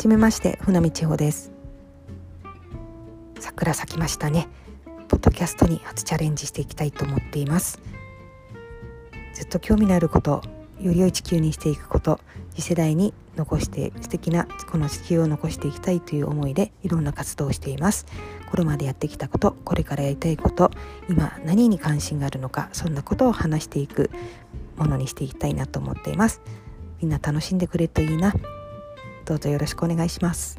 じめまして船見千穂です。桜咲きましたね。ポッドキャストに初チャレンジしていきたいと思っています。ずっと興味のあることより良い地球にしていくこと次世代に残して素敵なこの地球を残していきたいという思いでいろんな活動をしています。これまでやってきたことこれからやりたいこと今何に関心があるのかそんなことを話していくものにしていきたいなと思っています。みんな楽しんでくれるといいな。どうぞよろしくお願いします。